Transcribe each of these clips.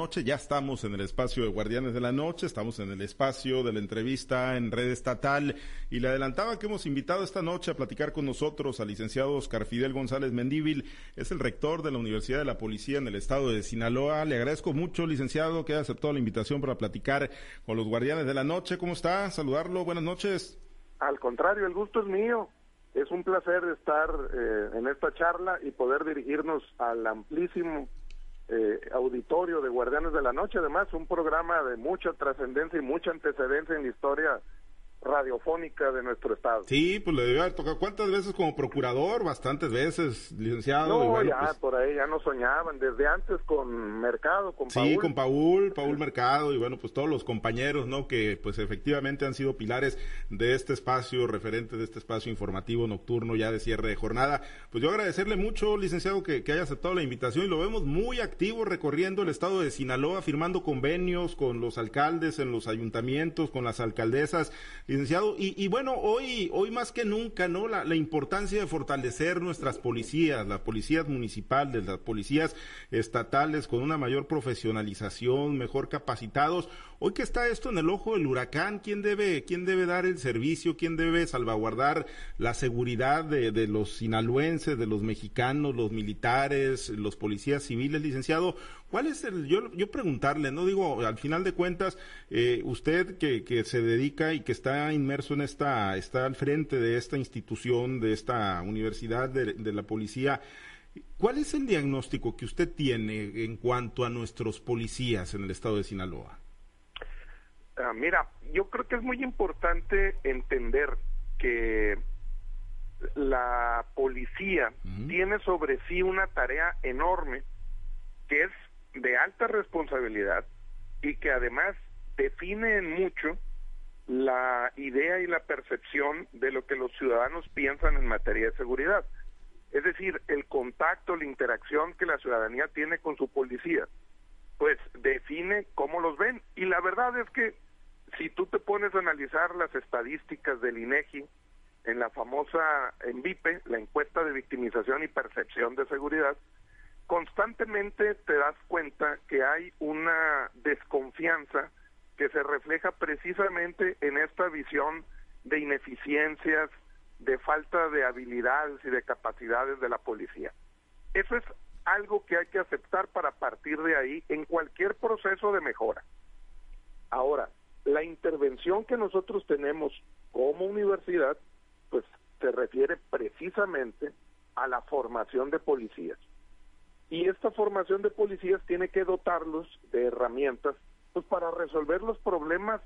noche, ya estamos en el espacio de Guardianes de la Noche, estamos en el espacio de la entrevista en red estatal y le adelantaba que hemos invitado esta noche a platicar con nosotros al licenciado Oscar Fidel González Mendíbil, es el rector de la Universidad de la Policía en el estado de Sinaloa. Le agradezco mucho, licenciado, que haya aceptado la invitación para platicar con los Guardianes de la Noche. ¿Cómo está? Saludarlo, buenas noches. Al contrario, el gusto es mío. Es un placer estar eh, en esta charla y poder dirigirnos al amplísimo eh, auditorio de Guardianes de la Noche, además un programa de mucha trascendencia y mucha antecedencia en la historia radiofónica de nuestro estado. Sí, pues le debió haber tocado. ¿Cuántas veces como procurador? Bastantes veces, licenciado. No, ya, pues por ahí ya no soñaban. Desde antes con Mercado, con Paul. Sí, con Paul, Paul Mercado y bueno, pues todos los compañeros, ¿no? Que pues efectivamente han sido pilares de este espacio, referentes de este espacio informativo nocturno ya de cierre de jornada. Pues yo agradecerle mucho, licenciado, que, que haya aceptado la invitación y lo vemos muy activo recorriendo el estado de Sinaloa, firmando convenios con los alcaldes en los ayuntamientos, con las alcaldesas licenciado. Y, bueno, hoy, hoy más que nunca, ¿no? La, importancia de fortalecer nuestras policías, las policías municipales, las policías estatales, con una mayor profesionalización, mejor capacitados. Hoy que está esto en el ojo del huracán, ¿quién debe, quién debe dar el servicio? ¿Quién debe salvaguardar la seguridad de, de los sinaloenses, de los mexicanos, los militares, los policías civiles, licenciado? ¿Cuál es el, yo, yo preguntarle, no digo, al final de cuentas, eh, usted que, que se dedica y que está inmerso en esta, está al frente de esta institución, de esta universidad de, de la policía, ¿cuál es el diagnóstico que usted tiene en cuanto a nuestros policías en el estado de Sinaloa? Uh, mira, yo creo que es muy importante entender que la policía uh -huh. tiene sobre sí una tarea enorme que es de alta responsabilidad y que además define en mucho la idea y la percepción de lo que los ciudadanos piensan en materia de seguridad. Es decir, el contacto, la interacción que la ciudadanía tiene con su policía, pues define cómo los ven. Y la verdad es que si tú te pones a analizar las estadísticas del INEGI en la famosa ENVIPE, la encuesta de victimización y percepción de seguridad, constantemente te das cuenta que hay una desconfianza que se refleja precisamente en esta visión de ineficiencias, de falta de habilidades y de capacidades de la policía. Eso es algo que hay que aceptar para partir de ahí en cualquier proceso de mejora. Ahora, la intervención que nosotros tenemos como universidad, pues se refiere precisamente a la formación de policías. Y esta formación de policías tiene que dotarlos de herramientas pues para resolver los problemas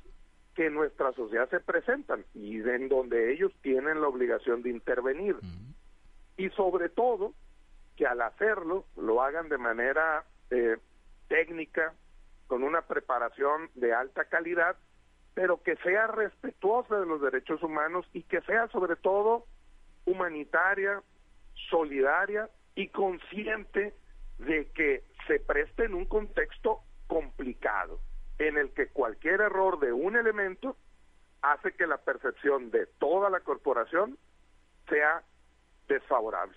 que en nuestra sociedad se presentan y en donde ellos tienen la obligación de intervenir. Uh -huh. Y sobre todo, que al hacerlo lo hagan de manera eh, técnica, con una preparación de alta calidad, pero que sea respetuosa de los derechos humanos y que sea sobre todo humanitaria, solidaria y consciente de que se preste en un contexto complicado, en el que cualquier error de un elemento hace que la percepción de toda la corporación sea desfavorable.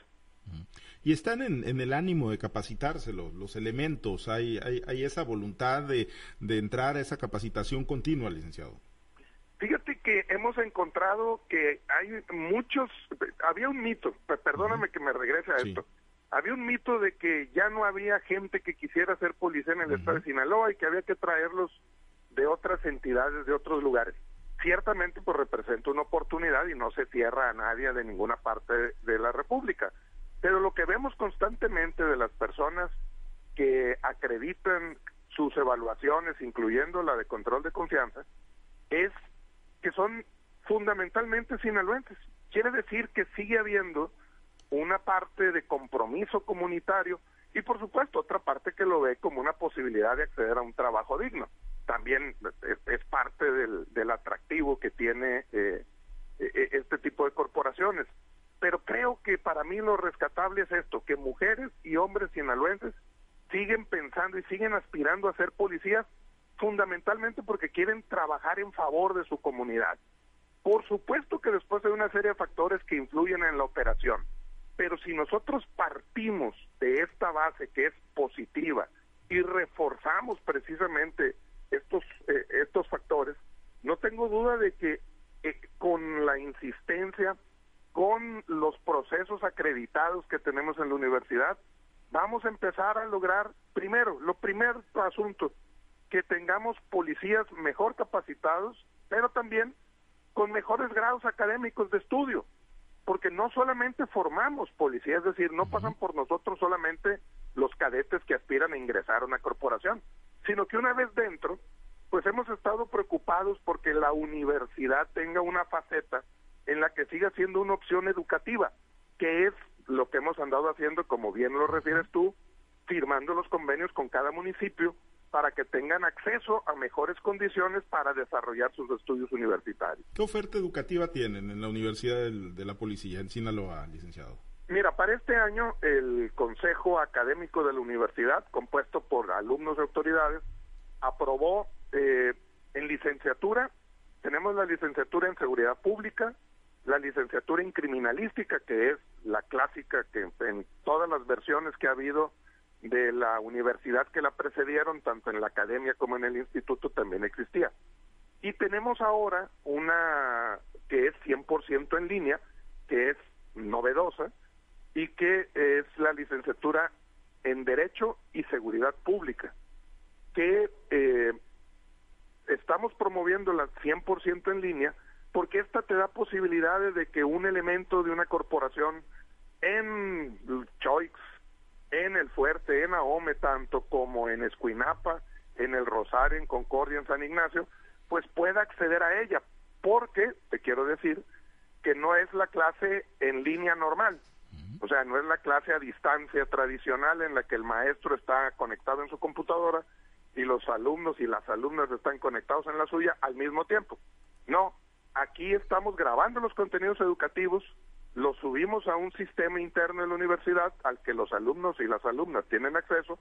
Y están en, en el ánimo de capacitarse los, los elementos, hay, hay, hay, esa voluntad de, de entrar a esa capacitación continua, licenciado. Fíjate que hemos encontrado que hay muchos, había un mito, perdóname uh -huh. que me regrese a sí. esto, había un mito de que ya no había gente que quisiera ser policía en el uh -huh. estado de Sinaloa y que había que traerlos de otras entidades, de otros lugares. Ciertamente pues representa una oportunidad y no se cierra a nadie de ninguna parte de, de la República. Pero lo que vemos constantemente de las personas que acreditan sus evaluaciones, incluyendo la de control de confianza, es que son fundamentalmente sinaloenses. Quiere decir que sigue habiendo una parte de compromiso comunitario y por supuesto otra parte que lo ve como una posibilidad de acceder a un trabajo digno. También es, parte del, atractivo que tiene eh, este tipo de corporaciones. Pero creo que para mí lo rescatable es esto, que mujeres y hombres sinaloenses siguen pensando y siguen aspirando a ser policías fundamentalmente porque quieren trabajar en favor de su comunidad. Por supuesto que después hay una serie de factores que influyen en la operación, pero si nosotros partimos de esta base que es positiva y reforzamos precisamente estos, eh, estos factores, no tengo duda de que eh, con la insistencia, con los procesos acreditados que tenemos en la universidad, vamos a empezar a lograr, primero, lo primer asunto, que tengamos policías mejor capacitados, pero también con mejores grados académicos de estudio, porque no solamente formamos policías, es decir, no pasan por nosotros solamente los cadetes que aspiran a ingresar a una corporación, sino que una vez dentro, pues hemos estado preocupados porque la universidad tenga una faceta en la que siga siendo una opción educativa, que es lo que hemos andado haciendo, como bien lo refieres tú, firmando los convenios con cada municipio para que tengan acceso a mejores condiciones para desarrollar sus estudios universitarios. ¿Qué oferta educativa tienen en la Universidad de la Policía en Sinaloa, licenciado? Mira, para este año el Consejo Académico de la Universidad, compuesto por alumnos y autoridades, aprobó eh, en licenciatura, tenemos la licenciatura en Seguridad Pública, la licenciatura en Criminalística, que es la clásica que en todas las versiones que ha habido de la universidad que la precedieron, tanto en la academia como en el instituto, también existía. Y tenemos ahora una que es 100% en línea, que es novedosa, y que es la licenciatura en Derecho y Seguridad Pública, que eh, estamos promoviendo la 100% en línea porque esta te da posibilidades de que un elemento de una corporación en Choix, en El Fuerte, en Ahome, tanto como en Escuinapa, en El Rosario, en Concordia, en San Ignacio, pues pueda acceder a ella, porque, te quiero decir, que no es la clase en línea normal, o sea, no es la clase a distancia tradicional en la que el maestro está conectado en su computadora y los alumnos y las alumnas están conectados en la suya al mismo tiempo. No, aquí estamos grabando los contenidos educativos, los subimos a un sistema interno de la universidad al que los alumnos y las alumnas tienen acceso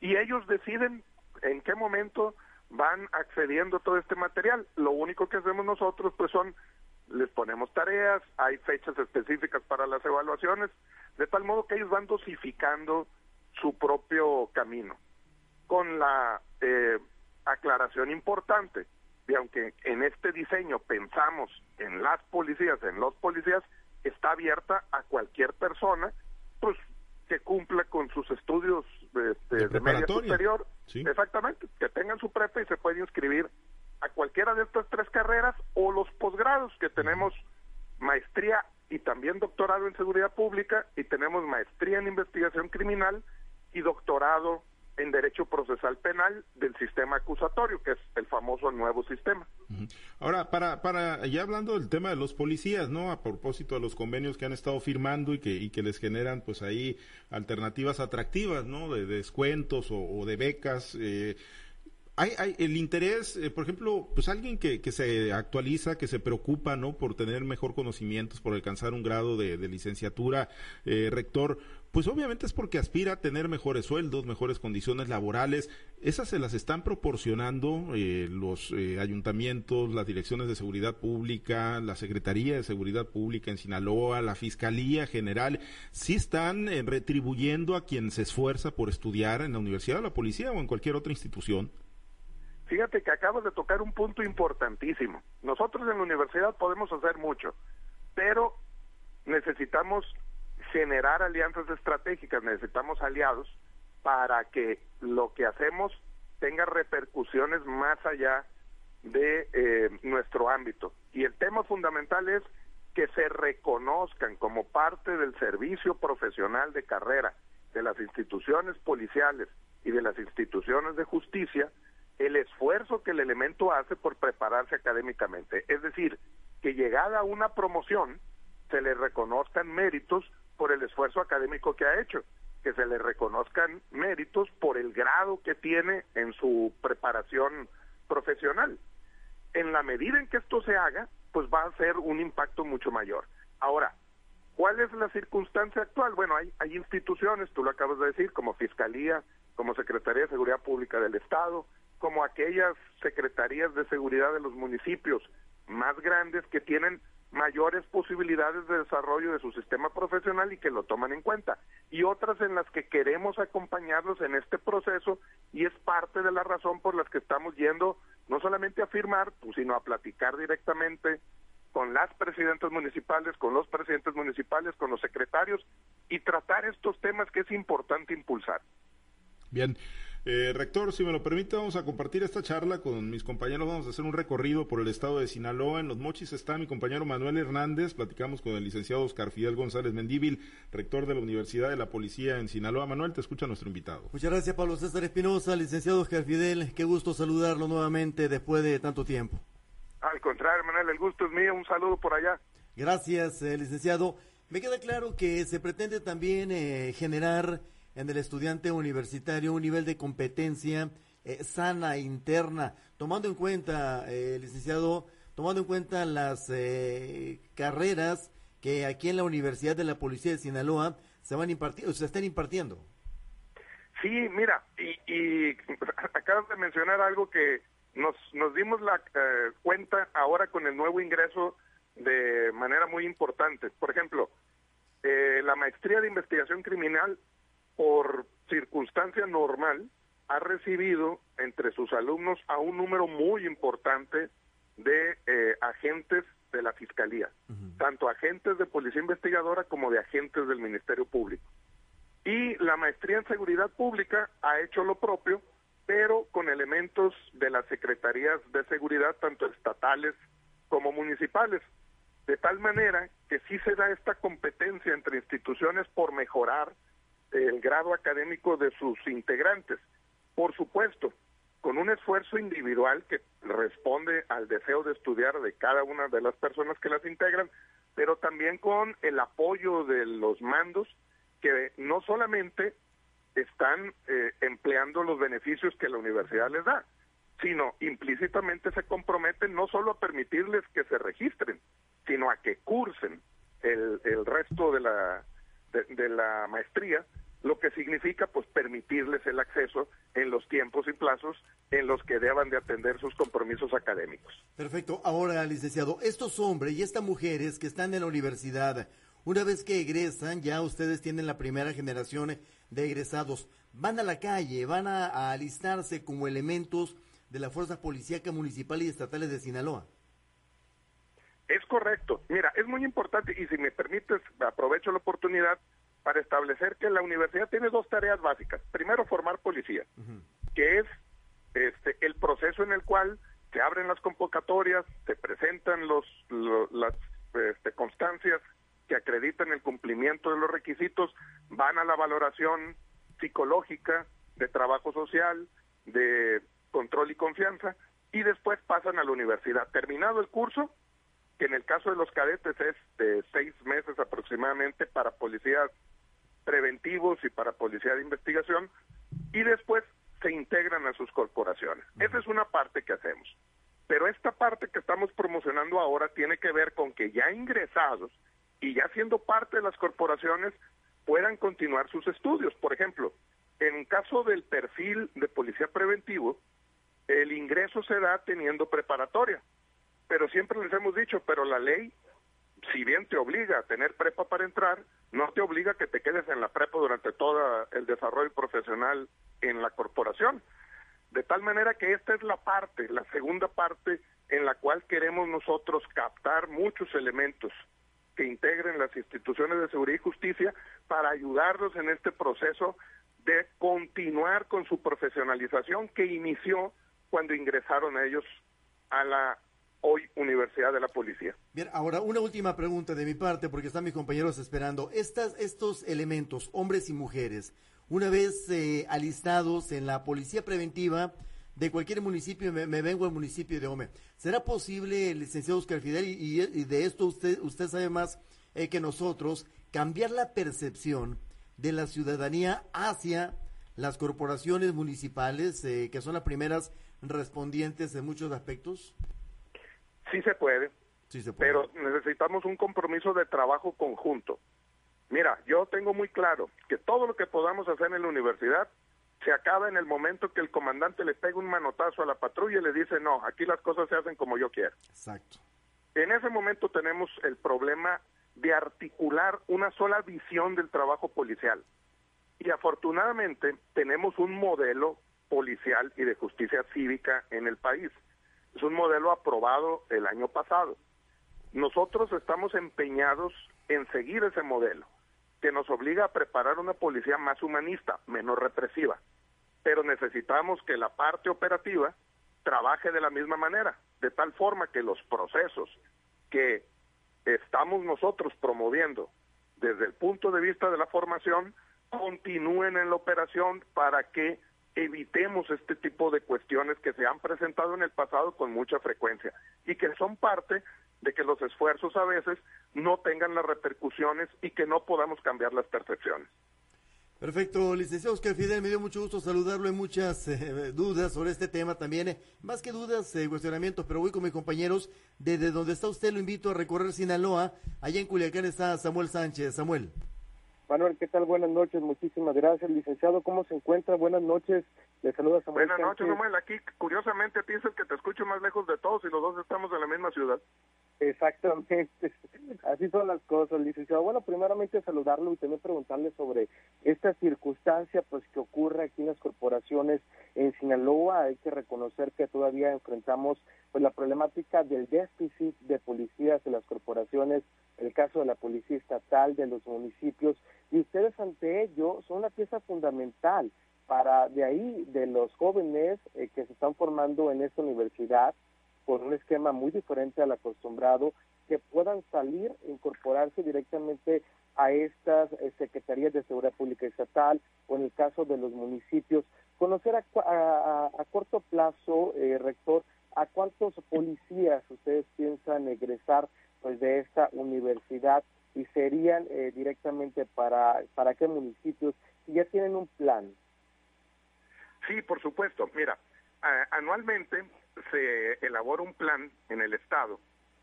y ellos deciden en qué momento van accediendo a todo este material. Lo único que hacemos nosotros pues son les ponemos tareas, hay fechas específicas para las evaluaciones, de tal modo que ellos van dosificando su propio camino. Con la eh, aclaración importante, y aunque en este diseño pensamos en las policías, en los policías, está abierta a cualquier persona, pues que cumpla con sus estudios este, de, media superior, exactamente, que tengan su prepa y se puede inscribir a cualquiera de estas tres carreras o los posgrados que tenemos maestría y también doctorado en seguridad pública y tenemos maestría en investigación criminal y doctorado en derecho procesal penal del sistema acusatorio, que es el famoso nuevo sistema. Ahora, para, para, ya hablando del tema de los policías, ¿no? A propósito de los convenios que han estado firmando y que, y que les generan, pues ahí, alternativas atractivas, ¿no? De, descuentos o, o, de becas, eh, hay, el interés, eh, por ejemplo, pues alguien que, que, se actualiza, que se preocupa, ¿no? Por tener mejor conocimientos, por alcanzar un grado de, licenciatura, eh, rector, pues obviamente es porque aspira a tener mejores sueldos, mejores condiciones laborales. Esas se las están proporcionando eh, los ayuntamientos, las direcciones de seguridad pública, la Secretaría de Seguridad Pública en Sinaloa, la Fiscalía General. ¿Sí están retribuyendo a quien se esfuerza por estudiar en la universidad, la policía o en cualquier otra institución? Fíjate que acabas de tocar un punto importantísimo. Nosotros en la universidad podemos hacer mucho, pero necesitamos generar alianzas estratégicas, necesitamos aliados para que lo que hacemos tenga repercusiones más allá de eh, nuestro ámbito. Y el tema fundamental es que se reconozcan como parte del servicio profesional de carrera de las instituciones policiales y de las instituciones de justicia el esfuerzo que el elemento hace por prepararse académicamente. Es decir, que llegada una promoción se le reconozcan méritos por el esfuerzo académico que ha hecho, que se le reconozcan méritos por el grado que tiene en su preparación profesional. En la medida en que esto se haga, pues va a ser un impacto mucho mayor. Ahora, ¿cuál es la circunstancia actual? Bueno, hay, hay instituciones, tú lo acabas de decir, como Fiscalía, como Secretaría de Seguridad Pública del Estado, como aquellas secretarías de seguridad de los municipios más grandes que tienen mayores posibilidades de desarrollo de su sistema profesional y que lo toman en cuenta. Y otras en las que queremos acompañarlos en este proceso y es parte de la razón por las que estamos yendo no solamente a firmar, pues, sino a platicar directamente con las presidentes municipales, con los presidentes municipales, con los secretarios y tratar estos temas que es importante impulsar. Bien, eh, rector, si me lo permite, vamos a compartir esta charla con mis compañeros. Vamos a hacer un recorrido por el estado de Sinaloa. En Los Mochis está mi compañero Manuel Hernández. Platicamos con el licenciado Oscar Fidel González Mendíbil, rector de la Universidad de la Policía en Sinaloa. Manuel, te escucha nuestro invitado. Muchas gracias, Pablo César Espinosa, licenciado Oscar Fidel. Qué gusto saludarlo nuevamente después de tanto tiempo. Al contrario, Manuel, el gusto es mío. Un saludo por allá. Gracias, eh, licenciado. Me queda claro que se pretende también eh, generar en el estudiante universitario un nivel de competencia eh, sana interna, tomando en cuenta, eh, licenciado, tomando en cuenta las eh, carreras que aquí en la Universidad de la Policía de Sinaloa se van impartiendo, se están impartiendo. Sí, mira, y, y acabas de mencionar algo que nos, nos dimos la cuenta ahora con el nuevo ingreso de manera muy importante. Por ejemplo, la maestría de investigación criminal por circunstancia normal, ha recibido entre sus alumnos a un número muy importante de eh, agentes de la Fiscalía, tanto agentes de Policía Investigadora como de agentes del Ministerio Público. Y la maestría en Seguridad Pública ha hecho lo propio, pero con elementos de las Secretarías de Seguridad, tanto estatales como municipales, de tal manera que sí se da esta competencia entre instituciones por mejorar el grado académico de sus integrantes. Por supuesto, con un esfuerzo individual que responde al deseo de estudiar de cada una de las personas que las integran, pero también con el apoyo de los mandos que no solamente están eh, empleando los beneficios que la universidad les da, sino implícitamente se comprometen no solo a permitirles que se registren, sino a que cursen el, el resto de la, de la maestría lo que significa pues permitirles el acceso en los tiempos y plazos en los que deban de atender sus compromisos académicos. Perfecto. Ahora, licenciado, estos hombres y estas mujeres que están en la universidad, una vez que egresan, ya ustedes tienen la primera generación de egresados, van a la calle, van a, alistarse como elementos de la Fuerza Policíaca Municipal y Estatales de Sinaloa. Es correcto. Mira, es muy importante y si me permites, aprovecho la oportunidad para establecer que la universidad tiene dos tareas básicas. Primero, formar policía, que es este, el proceso en el cual se abren las convocatorias, se presentan los, las este, constancias que acreditan el cumplimiento de los requisitos, van a la valoración psicológica, de trabajo social, de control y confianza, y después pasan a la universidad. Terminado el curso, que en el caso de los cadetes es de seis meses aproximadamente para policías preventivos y para policía de investigación, y después se integran a sus corporaciones. Esa es una parte que hacemos. Pero esta parte que estamos promocionando ahora tiene que ver con que ya ingresados y ya siendo parte de las corporaciones puedan continuar sus estudios. Por ejemplo, en caso del perfil de policía preventivo, el ingreso se da teniendo preparatoria. Pero siempre les hemos dicho, pero la ley si bien te obliga a tener prepa para entrar, no te obliga a que te quedes en la prepa durante todo el desarrollo profesional en la corporación. De tal manera que esta es la parte, la segunda parte en la cual queremos nosotros captar muchos elementos que integren las instituciones de seguridad y justicia para ayudarlos en este proceso de continuar con su profesionalización que inició cuando ingresaron ellos a la hoy Universidad de la Policía. Bien, ahora una última pregunta de mi parte, porque están mis compañeros esperando. Estas, estos elementos, hombres y mujeres, una vez eh, alistados en la Policía Preventiva de cualquier municipio, me, vengo al municipio de Ome, ¿será posible, licenciado Oscar Fidel, y, de esto usted, usted sabe más eh, que nosotros, cambiar la percepción de la ciudadanía hacia las corporaciones municipales, eh, que son las primeras respondientes en muchos aspectos? Sí se puede, pero necesitamos un compromiso de trabajo conjunto. Mira, yo tengo muy claro que todo lo que podamos hacer en la universidad se acaba en el momento que el comandante le pega un manotazo a la patrulla y le dice, no, aquí las cosas se hacen como yo quiero. Exacto. En ese momento tenemos el problema de articular una sola visión del trabajo policial. Y afortunadamente tenemos un modelo policial y de justicia cívica en el país. Es un modelo aprobado el año pasado. Nosotros estamos empeñados en seguir ese modelo, que nos obliga a preparar una policía más humanista, menos represiva. Pero necesitamos que la parte operativa trabaje de la misma manera, de tal forma que los procesos que estamos nosotros promoviendo desde el punto de vista de la formación continúen en la operación para que evitemos este tipo de cuestiones que se han presentado en el pasado con mucha frecuencia y que son parte de que los esfuerzos a veces no tengan las repercusiones y que no podamos cambiar las percepciones. Perfecto, licenciado Oscar Fidel, me dio mucho gusto saludarlo. Hay muchas eh, dudas sobre este tema también, eh, más que dudas, eh, cuestionamientos, pero voy con mis compañeros. Desde donde está usted, lo invito a recorrer Sinaloa. Allá en Culiacán está Samuel Sánchez. Samuel. Manuel, ¿qué tal? Buenas noches, muchísimas gracias. Licenciado, ¿cómo se encuentra? Buenas noches, le saluda Samuel. Buenas noches, Samuel. Aquí, curiosamente, a ti es el que te escucho más lejos de todos y los dos estamos en la misma ciudad. Exactamente, así son las cosas, licenciado. Bueno, primeramente saludarlo y también preguntarle sobre esta circunstancia pues que ocurre aquí en las corporaciones en Sinaloa. Hay que reconocer que todavía enfrentamos pues la problemática del déficit de policías de las corporaciones, el caso de la policía estatal, de los municipios, y ustedes ante ello son una pieza fundamental para de ahí, de los jóvenes eh, que se están formando en esta universidad, con un esquema muy diferente al acostumbrado, que puedan salir, incorporarse directamente a estas eh, secretarías de seguridad pública estatal o en el caso de los municipios, conocer a, a, corto plazo, eh, rector, a cuántos policías ustedes piensan egresar pues de esta universidad y serían eh, directamente para para qué municipios si ya tienen un plan. Sí, por supuesto. Mira, anualmente se elabora un plan en el Estado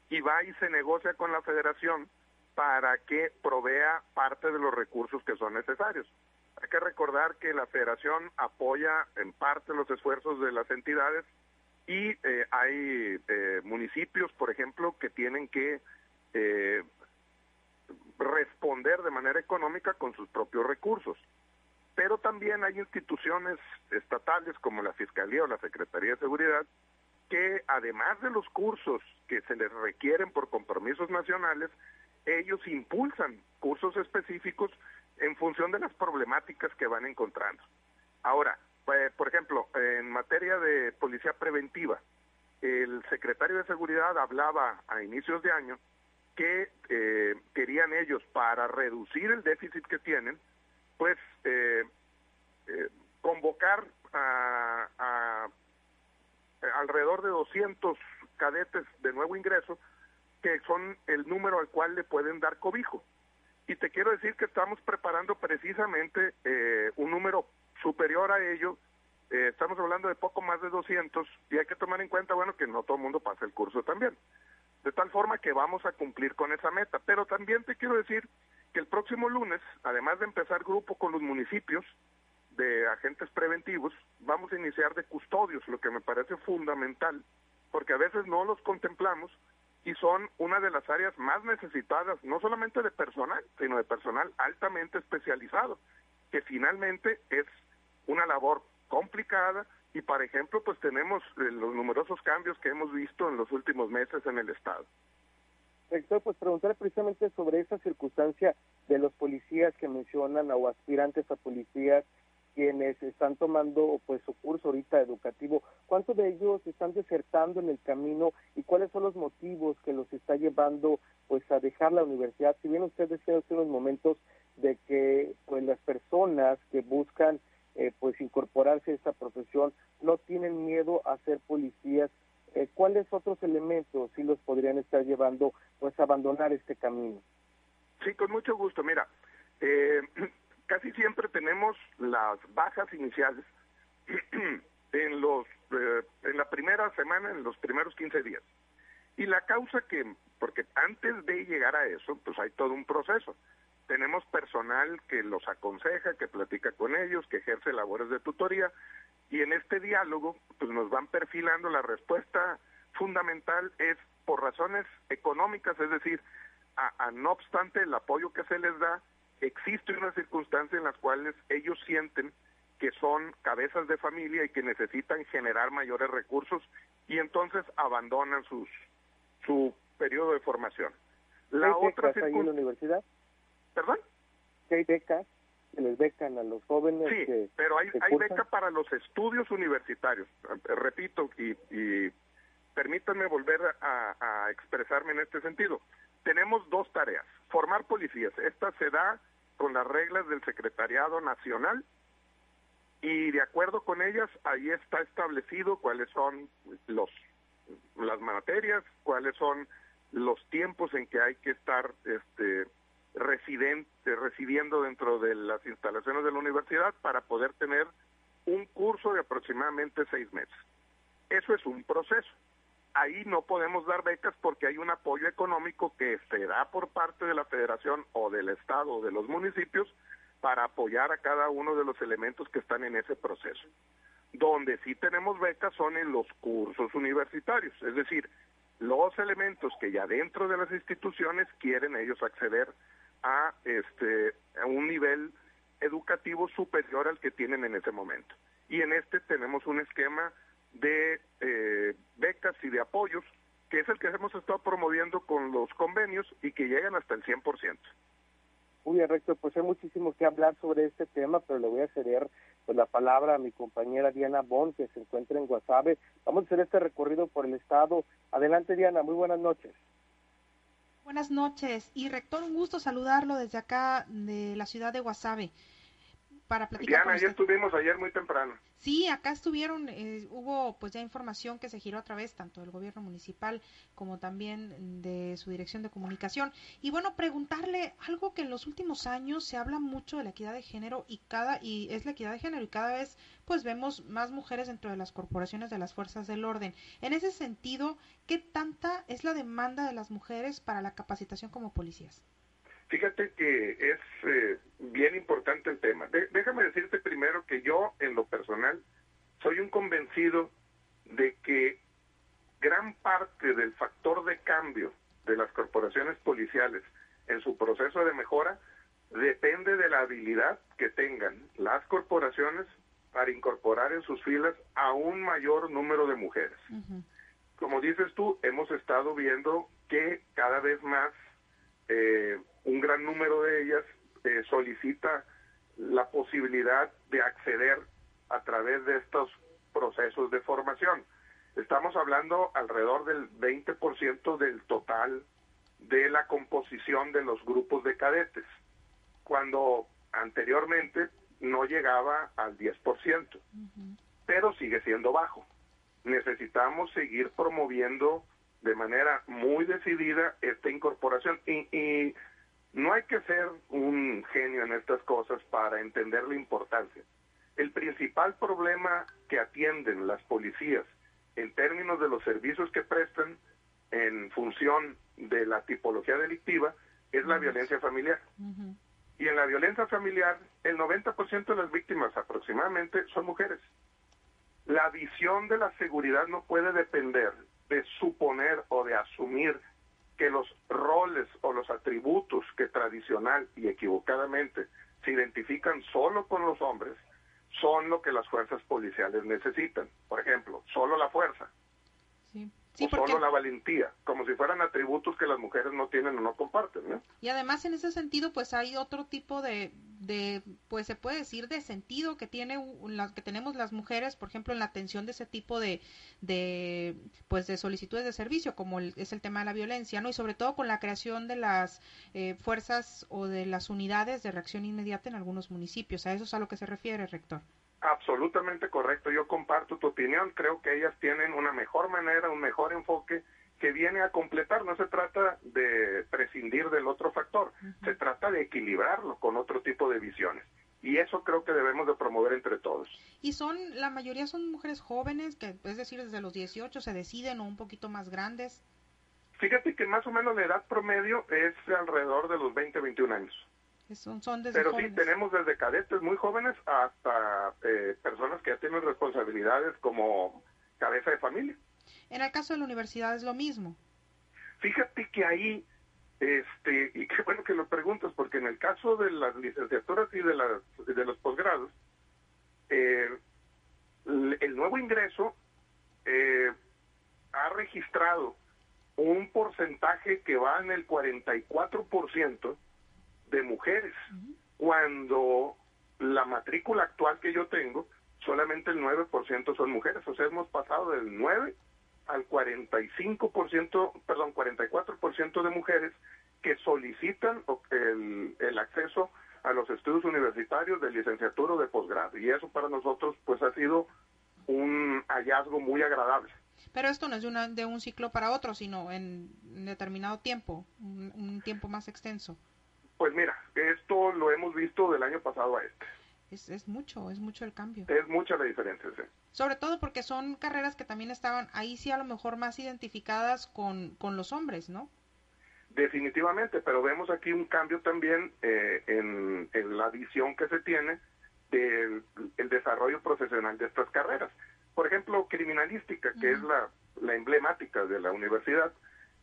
y va y se negocia con la federación para que provea parte de los recursos que son necesarios. Hay que recordar que la federación apoya en parte los esfuerzos de las entidades y eh, hay eh, municipios, por ejemplo, que tienen que eh, responder de manera económica con sus propios recursos. Pero también hay instituciones estatales como la Fiscalía o la Secretaría de Seguridad que además de los cursos que se les requieren por compromisos nacionales, ellos impulsan cursos específicos en función de las problemáticas que van encontrando. Ahora, eh, por ejemplo, en materia de policía preventiva, el secretario de Seguridad hablaba a inicios de año que eh, querían ellos, para reducir el déficit que tienen, pues eh, convocar a eh, alrededor de 200 cadetes de nuevo ingreso, que son el número al cual le pueden dar cobijo. Y te quiero decir que estamos preparando precisamente eh, un número superior a ello. Eh, estamos hablando de poco más de 200 y hay que tomar en cuenta, bueno, que no todo el mundo pasa el curso también. De tal forma que vamos a cumplir con esa meta. Pero también te quiero decir que el próximo lunes, además de empezar grupo con los municipios, de agentes preventivos, vamos a iniciar de custodios, lo que me parece fundamental, porque a veces no los contemplamos y son una de las áreas más necesitadas, no solamente de personal, sino de personal altamente especializado, que finalmente es una labor complicada y, por ejemplo, pues tenemos eh, los numerosos cambios que hemos visto en los últimos meses en el Estado. Rector, pues preguntar precisamente sobre esa circunstancia de los policías que mencionan o aspirantes a policías quienes están tomando pues su curso ahorita educativo, ¿cuántos de ellos están desertando en el camino y cuáles son los motivos que los está llevando pues a dejar la universidad? Si bien usted decía hace unos momentos de que pues las personas que buscan eh, pues incorporarse a esta profesión no tienen miedo a ser policías, eh, ¿cuáles otros elementos sí los podrían estar llevando pues a abandonar este camino? Sí, con mucho gusto. Mira, eh, casi siempre tenemos las bajas iniciales en los eh, en la primera semana, en los primeros 15 días. Y la causa que, porque antes de llegar a eso, pues hay todo un proceso. Tenemos personal que los aconseja, que platica con ellos, que ejerce labores de tutoría, y en este diálogo, pues nos van perfilando la respuesta fundamental es por razones económicas, es decir, a, no obstante el apoyo que se les da, existe una circunstancia en las cuales ellos sienten que son cabezas de familia y que necesitan generar mayores recursos y entonces abandonan sus su periodo de formación. La otra en la universidad? ¿Perdón? hay becas que les becan a los jóvenes. Sí, pero hay, hay beca para los estudios universitarios. Repito, y, y permítanme volver a, expresarme en este sentido. Tenemos dos tareas. Formar policías. Esta se da con las reglas del Secretariado Nacional y de acuerdo con ellas ahí está establecido cuáles son los las materias, cuáles son los tiempos en que hay que estar este residente, residiendo dentro de las instalaciones de la universidad para poder tener un curso de aproximadamente seis meses. Eso es un proceso. Ahí no podemos dar becas porque hay un apoyo económico que se da por parte de la federación o del estado o de los municipios para apoyar a cada uno de los elementos que están en ese proceso. Donde sí tenemos becas son en los cursos universitarios, es decir, los elementos que ya dentro de las instituciones quieren ellos acceder a este a un nivel educativo superior al que tienen en ese momento. Y en este tenemos un esquema de eh, becas y de apoyos, que es el que hemos estado promoviendo con los convenios y que llegan hasta el 100%. Muy bien, rector, pues hay muchísimo que hablar sobre este tema, pero le voy a ceder pues, la palabra a mi compañera Diana Bon, que se encuentra en Guasave. Vamos a hacer este recorrido por el estado. Adelante, Diana, muy buenas noches. Buenas noches. Y rector, un gusto saludarlo desde acá de la ciudad de Guasave para platicar. Diana, ya estuvimos ayer muy temprano. Sí, acá estuvieron, eh, hubo pues ya información que se giró otra vez, tanto del gobierno municipal como también de su dirección de comunicación. Y bueno, preguntarle algo que en los últimos años se habla mucho de la equidad de género y cada, y es la equidad de género y cada vez pues vemos más mujeres dentro de las corporaciones de las fuerzas del orden. En ese sentido, ¿qué tanta es la demanda de las mujeres para la capacitación como policías? Fíjate que es eh, bien importante el tema. déjame decirte primero que yo, en lo personal, soy un convencido de que gran parte del factor de cambio de las corporaciones policiales en su proceso de mejora depende de la habilidad que tengan las corporaciones para incorporar en sus filas a un mayor número de mujeres. Como dices tú, hemos estado viendo que cada vez más eh, un gran número de ellas eh, solicita la posibilidad de acceder a través de estos procesos de formación. Estamos hablando alrededor del 20% del total de la composición de los grupos de cadetes, cuando anteriormente no llegaba al 10%, pero sigue siendo bajo. Necesitamos seguir promoviendo de manera muy decidida esta incorporación y no hay que ser un genio en estas cosas para entender la importancia. El principal problema que atienden las policías en términos de los servicios que prestan en función de la tipología delictiva es la violencia familiar. Y en la violencia familiar, el 90% de las víctimas aproximadamente son mujeres. La visión de la seguridad no puede depender de suponer o de asumir que los roles o los atributos que tradicional y equivocadamente se identifican solo con los hombres son lo que las fuerzas policiales necesitan. Por ejemplo, solo la fuerza. Sí o solo la valentía, como si fueran atributos que las mujeres no tienen o no comparten. Y además en ese sentido, pues hay otro tipo de, de, pues se puede decir de sentido que tiene la, que tenemos las mujeres, por ejemplo, en la atención de ese tipo de, de pues de solicitudes de servicio, como es el tema de la violencia, ¿no? Y sobre todo con la creación de las eh, fuerzas o de las unidades de reacción inmediata en algunos municipios. A eso es a lo que se refiere, rector. Absolutamente correcto, yo comparto tu opinión, creo que ellas tienen una mejor manera, un mejor enfoque que viene a completar, no se trata de prescindir del otro factor, se trata de equilibrarlo con otro tipo de visiones. Y eso creo que debemos de promover entre todos. Y son, la mayoría son mujeres jóvenes, que es decir, desde los 18 se deciden o un poquito más grandes. Fíjate que más o menos la edad promedio es alrededor de los 20, 21 años. Pero sí, tenemos desde cadetes muy jóvenes hasta eh, personas que ya tienen responsabilidades como cabeza de familia. En el caso de la universidad es lo mismo. Fíjate que ahí, este, y qué bueno que lo preguntas, porque en el caso de las licenciaturas y de, las, de los posgrados, eh, el nuevo ingreso eh, ha registrado un porcentaje que va en el 44% de mujeres, cuando la matrícula actual que yo tengo, solamente el 9% son mujeres, o sea, hemos pasado del 9 al 45%, perdón, 44% de mujeres que solicitan el, el acceso a los estudios universitarios de licenciatura o de posgrado. Y eso para nosotros pues ha sido un hallazgo muy agradable. Pero esto no es de, una, de un ciclo para otro, sino en determinado tiempo, un, tiempo más extenso. Pues mira, esto lo hemos visto del año pasado a este. Es, es mucho, es mucho el cambio. Es mucha la diferencia, sí. Sobre todo porque son carreras que también estaban ahí sí a lo mejor más identificadas con, con los hombres, ¿no? Definitivamente, pero vemos aquí un cambio también eh, en, en, la visión que se tiene del el desarrollo profesional de estas carreras. Por ejemplo, criminalística, que es la, la, emblemática de la universidad,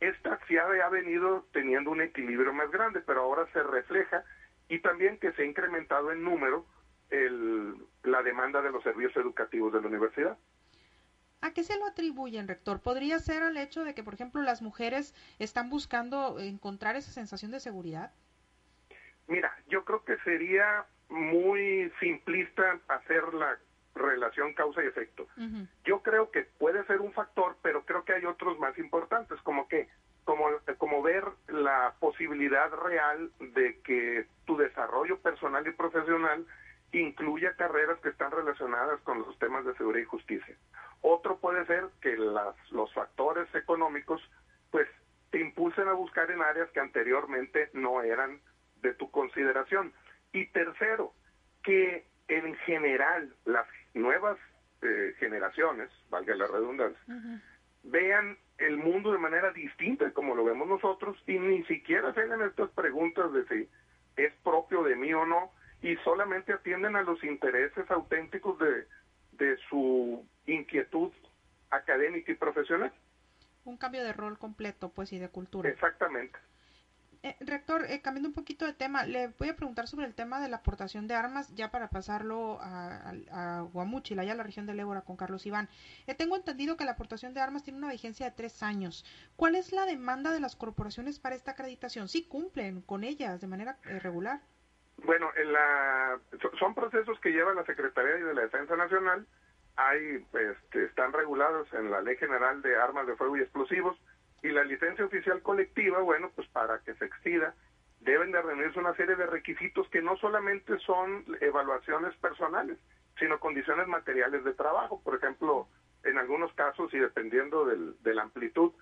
esta sí ha, venido teniendo un equilibrio más grande, pero ahora se refleja y también que se ha incrementado en número el, la demanda de los servicios educativos de la universidad. ¿A qué se lo atribuyen, rector? ¿Podría ser al hecho de que, por ejemplo, las mujeres están buscando encontrar esa sensación de seguridad? Mira, yo creo que sería muy simplista hacer la relación causa y efecto. Yo creo que puede ser un factor, pero creo que hay otros más importantes, como que como, como ver la posibilidad real de que tu desarrollo personal y profesional incluya carreras que están relacionadas con los temas de seguridad y justicia. Otro puede ser que las, los factores económicos pues te impulsen a buscar en áreas que anteriormente no eran de tu consideración. Y tercero, que en general las nuevas eh, generaciones, valga la redundancia, vean el mundo de manera distinta como lo vemos nosotros y ni siquiera se hagan estas preguntas de si es propio de mí o no, y solamente atienden a los intereses auténticos de, de su inquietud académica y profesional. Un cambio de rol completo, pues, y de cultura. Exactamente. Eh, rector, eh, cambiando un poquito de tema, le voy a preguntar sobre el tema de la aportación de armas, ya para pasarlo a, a, a allá a la región del Ébora, con Carlos Iván. Eh, tengo entendido que la aportación de armas tiene una vigencia de tres años. ¿Cuál es la demanda de las corporaciones para esta acreditación? ¿Sí cumplen con ellas de manera eh, regular? Bueno, en la, son procesos que lleva la Secretaría de la Defensa Nacional, hay, este, están regulados en la Ley General de Armas de Fuego y Explosivos, y la licencia oficial colectiva, bueno, pues para que se expida, deben de reunirse una serie de requisitos que no solamente son evaluaciones personales, sino condiciones materiales de trabajo. Por ejemplo, en algunos casos y dependiendo del, de la amplitud,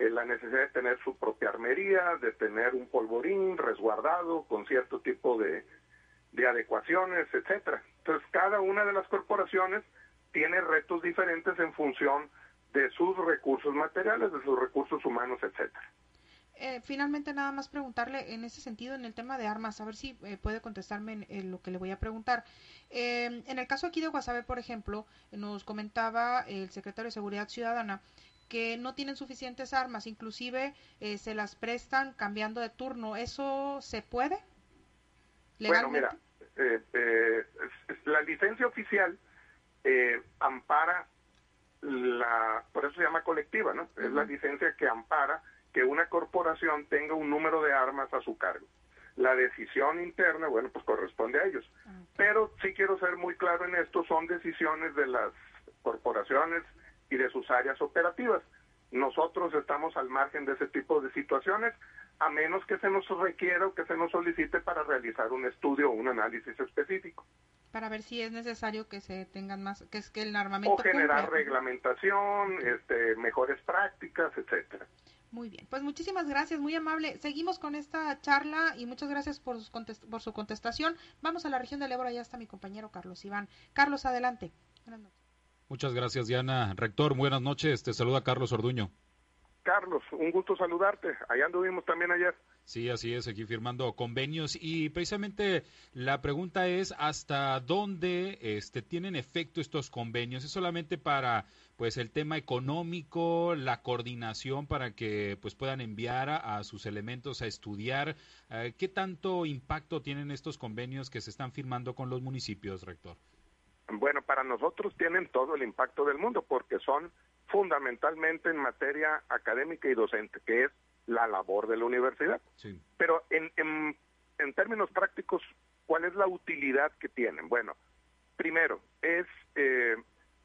eh, la necesidad de tener su propia armería, de tener un polvorín resguardado con cierto tipo de, de adecuaciones, etcétera. Entonces, cada una de las corporaciones tiene retos diferentes en función de sus recursos materiales, de sus recursos humanos, etcétera. Eh, finalmente, nada más preguntarle en ese sentido, en el tema de armas, a ver si eh, puede contestarme en, lo que le voy a preguntar. Eh, en el caso aquí de Guasave, por ejemplo, nos comentaba el secretario de Seguridad Ciudadana que no tienen suficientes armas, inclusive eh, se las prestan cambiando de turno. ¿Eso se puede? Bueno, mira, eh, eh, la licencia oficial ampara la, por eso se llama colectiva, ¿no? Es la licencia que ampara que una corporación tenga un número de armas a su cargo. La decisión interna, bueno, pues corresponde a ellos. Ah, Pero sí quiero ser muy claro en esto, son decisiones de las corporaciones y de sus áreas operativas. Nosotros estamos al margen de ese tipo de situaciones, a menos que se nos requiera o que se nos solicite para realizar un estudio o un análisis específico. Para ver si es necesario que se tengan más, que es que el armamento. O generar reglamentación, este, mejores prácticas, etcétera. Muy bien, pues muchísimas gracias, muy amable. Seguimos con esta charla y muchas gracias por, por su contestación. Vamos a la región del Ébora, ya está mi compañero Carlos Iván. Carlos, adelante. Buenas noches. Muchas gracias, Diana. Rector, buenas noches. Te saluda Carlos Orduño. Carlos, un gusto saludarte. Allá anduvimos también ayer. Sí, así es, aquí firmando convenios y precisamente la pregunta es hasta dónde este, tienen efecto estos convenios. ¿Es solamente para pues el tema económico, la coordinación para que pues puedan enviar a, sus elementos a estudiar. Eh, ¿Qué tanto impacto tienen estos convenios que se están firmando con los municipios, rector? Bueno, para nosotros tienen todo el impacto del mundo porque son fundamentalmente en materia académica y docente, que es la labor de la universidad. Sí. Pero en, en, en términos prácticos, ¿cuál es la utilidad que tienen? Bueno, primero, es eh,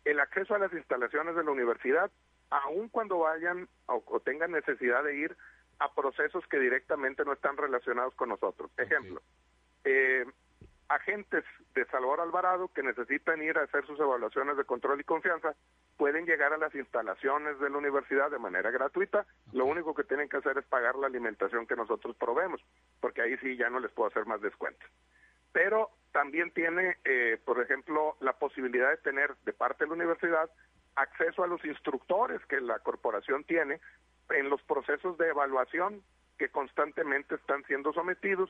el acceso a las instalaciones de la universidad, aun cuando vayan o, tengan necesidad de ir a procesos que directamente no están relacionados con nosotros. Ejemplo, eh, agentes de Salvador Alvarado que necesitan ir a hacer sus evaluaciones de control y confianza pueden llegar a las instalaciones de la universidad de manera gratuita. Lo único que tienen que hacer es pagar la alimentación que nosotros proveemos, porque ahí sí ya no les puedo hacer más descuentos. Pero también tiene, eh, por ejemplo, la posibilidad de tener de parte de la universidad acceso a los instructores que la corporación tiene en los procesos de evaluación que constantemente están siendo sometidos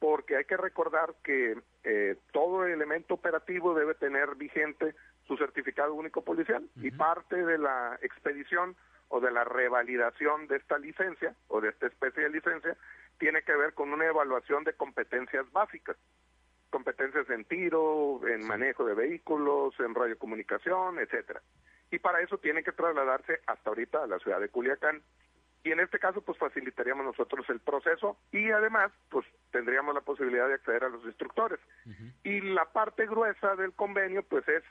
porque hay que recordar que eh, todo elemento operativo debe tener vigente su certificado único policial y parte de la expedición o de la revalidación de esta licencia o de esta especie de licencia tiene que ver con una evaluación de competencias básicas, competencias en tiro, en manejo de vehículos, en radiocomunicación, etcétera. Y para eso tiene que trasladarse hasta ahorita a la ciudad de Culiacán y en este caso pues facilitaríamos nosotros el proceso y además pues tendríamos la posibilidad de acceder a los instructores. Y la parte gruesa del convenio pues es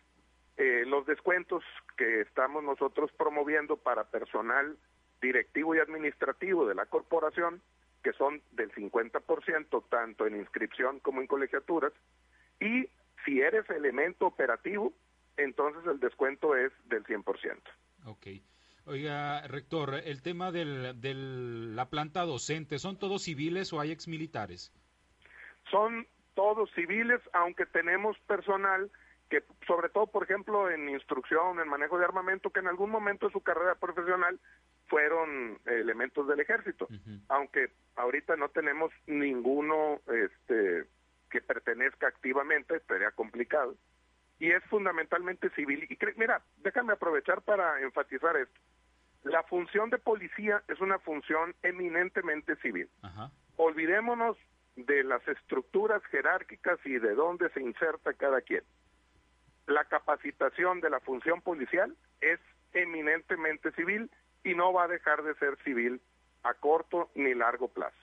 eh, los descuentos que estamos nosotros promoviendo para personal directivo y administrativo de la corporación, que son del 50% tanto en inscripción como en colegiaturas, y si eres elemento operativo, entonces el descuento es del 100%. Okay. Oiga, rector, el tema de del, la planta docente, ¿son todos civiles o hay exmilitares? Son todos civiles, aunque tenemos personal que, sobre todo, por ejemplo, en instrucción, en manejo de armamento, que en algún momento de su carrera profesional fueron elementos del ejército, aunque ahorita no tenemos ninguno este, que pertenezca activamente, sería complicado. Y es fundamentalmente civil. Y mira, déjame aprovechar para enfatizar esto. La función de policía es una función eminentemente civil. Olvidémonos de las estructuras jerárquicas y de dónde se inserta cada quien. La capacitación de la función policial es eminentemente civil y no va a dejar de ser civil a corto ni largo plazo.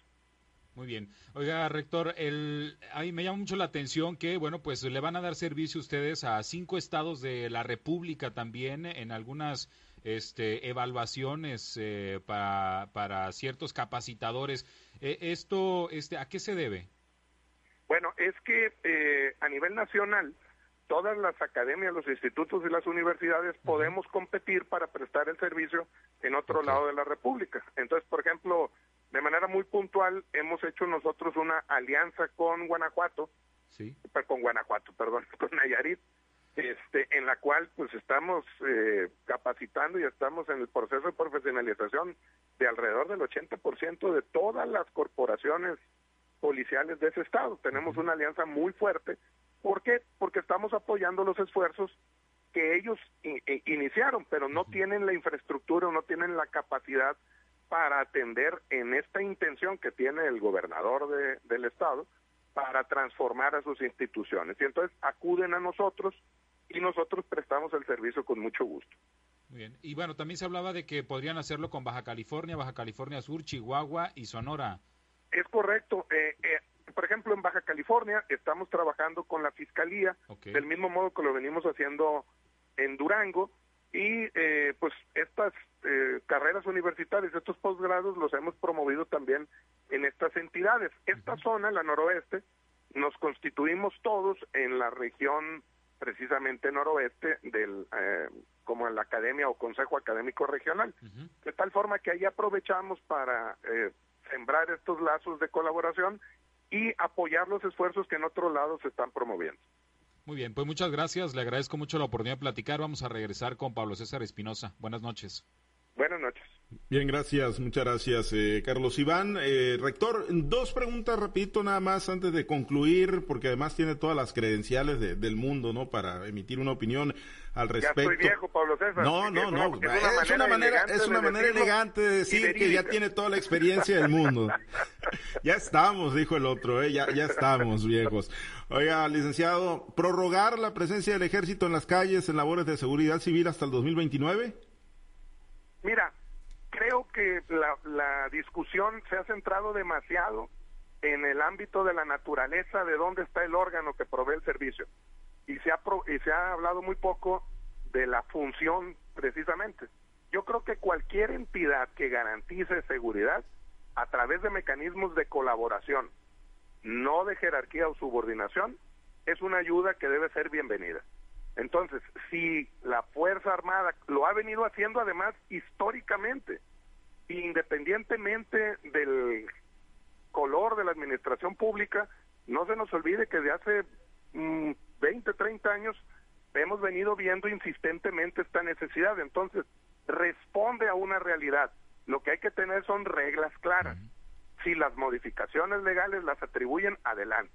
Muy bien. Oiga, rector, el, a mí me llama mucho la atención que, bueno, pues le van a dar servicio ustedes a cinco estados de la República también en algunas este, evaluaciones eh, para, para, ciertos capacitadores. Eh, ¿Esto este, a qué se debe? Bueno, es que eh, a nivel nacional, todas las academias, los institutos y las universidades podemos competir para prestar el servicio en otro lado de la República. Entonces, por ejemplo, de manera muy puntual, hemos hecho nosotros una alianza con Guanajuato, sí. con Guanajuato, perdón, con Nayarit, este, en la cual pues estamos eh, capacitando y estamos en el proceso de profesionalización de alrededor del 80% de todas las corporaciones policiales de ese estado. Tenemos una alianza muy fuerte. ¿Por qué? Porque estamos apoyando los esfuerzos que ellos iniciaron, pero no tienen la infraestructura, no tienen la capacidad para atender en esta intención que tiene el gobernador de, del estado para transformar a sus instituciones. Y entonces acuden a nosotros y nosotros prestamos el servicio con mucho gusto. Muy bien. Y bueno, también se hablaba de que podrían hacerlo con Baja California, Baja California Sur, Chihuahua y Sonora. Es correcto. Eh, eh, por ejemplo, en Baja California estamos trabajando con la Fiscalía, del mismo modo que lo venimos haciendo en Durango, y eh, pues estas carreras universitarias, estos posgrados los hemos promovido también en estas entidades. Esta zona, la noroeste, nos constituimos todos en la región precisamente noroeste del eh, como en la academia o consejo académico regional. De tal forma que ahí aprovechamos para eh, sembrar estos lazos de colaboración y apoyar los esfuerzos que en otro lado se están promoviendo. Muy bien pues muchas gracias. Le agradezco mucho la oportunidad de platicar. Vamos a regresar con Pablo César Espinosa. Buenas noches buenas noches Bien, gracias, muchas gracias, eh, Carlos Iván. Eh, rector, dos preguntas rapidito nada más antes de concluir, porque además tiene todas las credenciales del mundo, ¿no? Para emitir una opinión. al respecto. Ya estoy viejo, Pablo César. No, no, no. Es una manera, es una manera elegante de decir que ya tiene toda la experiencia del mundo. ya estamos, dijo el otro, ¿eh? ya, ya estamos viejos. Oiga, licenciado, ¿prorrogar la presencia del ejército en las calles en labores de seguridad civil hasta el 2029? Mira, creo que la, discusión se ha centrado demasiado en el ámbito de la naturaleza de dónde está el órgano que provee el servicio y se ha y se ha hablado muy poco de la función precisamente. Yo creo que cualquier entidad que garantice seguridad a través de mecanismos de colaboración, no de jerarquía o subordinación, es una ayuda que debe ser bienvenida. Entonces, si la Fuerza Armada lo ha venido haciendo además históricamente, independientemente del color de la administración pública, no se nos olvide que de hace 20, mm, 30 años hemos venido viendo insistentemente esta necesidad. Entonces, responde a una realidad. Lo que hay que tener son reglas claras. Si las modificaciones legales las atribuyen, adelante.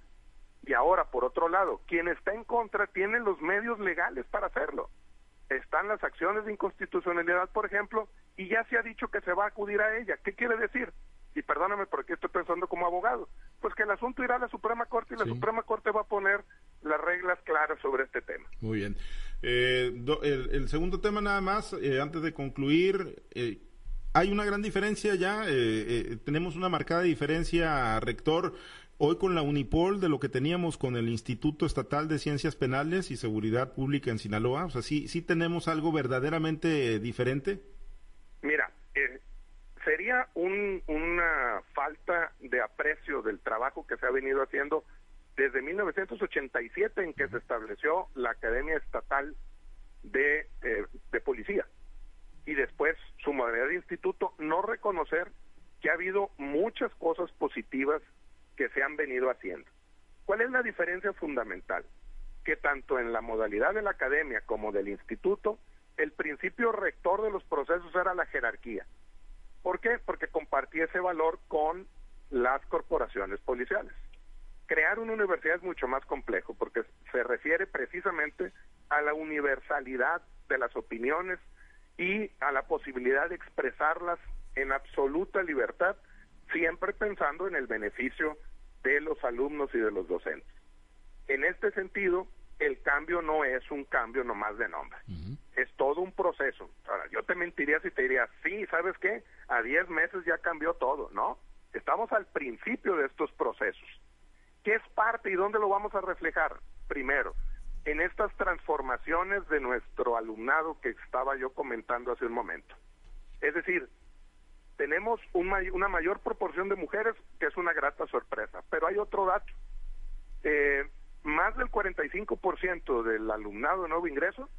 Y ahora, por otro lado, quien está en contra tiene los medios legales para hacerlo. Están las acciones de inconstitucionalidad, por ejemplo, y ya se ha dicho que se va a acudir a ella. ¿Qué quiere decir? y perdóname porque estoy pensando como abogado, pues que el asunto irá a la Suprema Corte y la Suprema Corte va a poner las reglas claras sobre este tema. Muy bien. Eh, el, segundo tema nada más, eh, antes de concluir, eh, hay una gran diferencia ya, tenemos una marcada diferencia, rector, hoy con la Unipol de lo que teníamos con el Instituto Estatal de Ciencias Penales y Seguridad Pública en Sinaloa, o sea, sí, sí tenemos algo verdaderamente diferente. Mira, sería una falta de aprecio del trabajo que se ha venido haciendo desde 1987 en que se estableció la Academia Estatal de, eh, de Policía. Y después su modalidad de instituto, no reconocer que ha habido muchas cosas positivas que se han venido haciendo. ¿Cuál es la diferencia fundamental? Que tanto en la modalidad de la academia como del instituto, el principio rector de los procesos era la jerarquía. ¿Por qué? Porque compartía ese valor con las corporaciones policiales. Crear una universidad es mucho más complejo porque se refiere precisamente a la universalidad de las opiniones y a la posibilidad de expresarlas en absoluta libertad, siempre pensando en el beneficio de los alumnos y de los docentes. En este sentido, el cambio no es un cambio nomás de nombre, es todo un proceso. Ahora, yo te mentiría si te diría, sí, ¿sabes qué? A 10 meses ya cambió todo, ¿no? Estamos al principio de estos procesos. ¿Qué es parte y dónde lo vamos a reflejar? Primero, en estas transformaciones de nuestro alumnado que estaba yo comentando hace un momento. Es decir, tenemos una mayor proporción de mujeres, que es una grata sorpresa, pero hay otro dato. Eh, más del 45% del alumnado de nuevo ingreso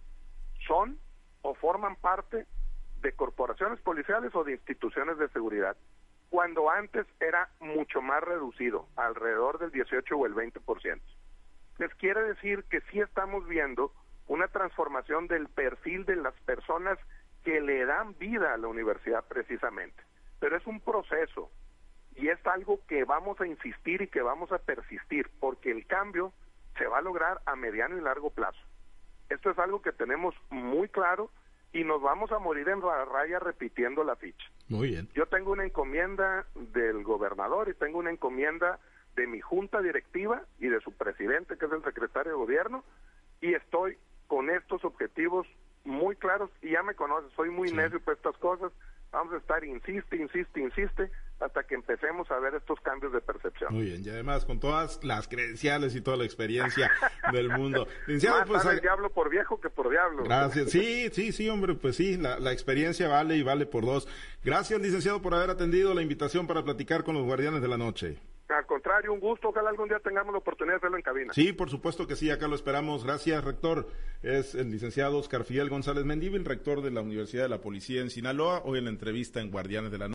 son o forman parte de corporaciones policiales o de instituciones de seguridad, cuando antes era mucho más reducido, alrededor del 18 o el 20%. Les quiere decir que sí estamos viendo una transformación del perfil de las personas que le dan vida a la universidad precisamente, pero es un proceso y es algo que vamos a insistir y que vamos a persistir, porque el cambio se va a lograr a mediano y largo plazo. Esto es algo que tenemos muy claro y nos vamos a morir en la raya repitiendo la ficha. Muy bien. Yo tengo una encomienda del gobernador y tengo una encomienda de mi junta directiva y de su presidente, que es el secretario de gobierno, y estoy con estos objetivos muy claros y ya me conoces, soy muy necio para estas cosas, vamos a estar, insiste, insiste, insiste, hasta que empecemos a ver estos cambios de percepción. Muy bien, y además con todas las credenciales y toda la experiencia del mundo. Licenciado, pues... Diablo por viejo que por diablo. Gracias. Sí, sí, sí, hombre, pues sí, la, la experiencia vale y vale por dos. Gracias, licenciado, por haber atendido la invitación para platicar con los guardianes de la noche. Al contrario, un gusto. Ojalá algún día tengamos la oportunidad de hacerlo en cabina. Sí, por supuesto que sí, acá lo esperamos. Gracias, rector. Es el licenciado Oscar Fidel González Mendívil, rector de la Universidad de la Policía en Sinaloa, hoy en la entrevista en Guardianes de la.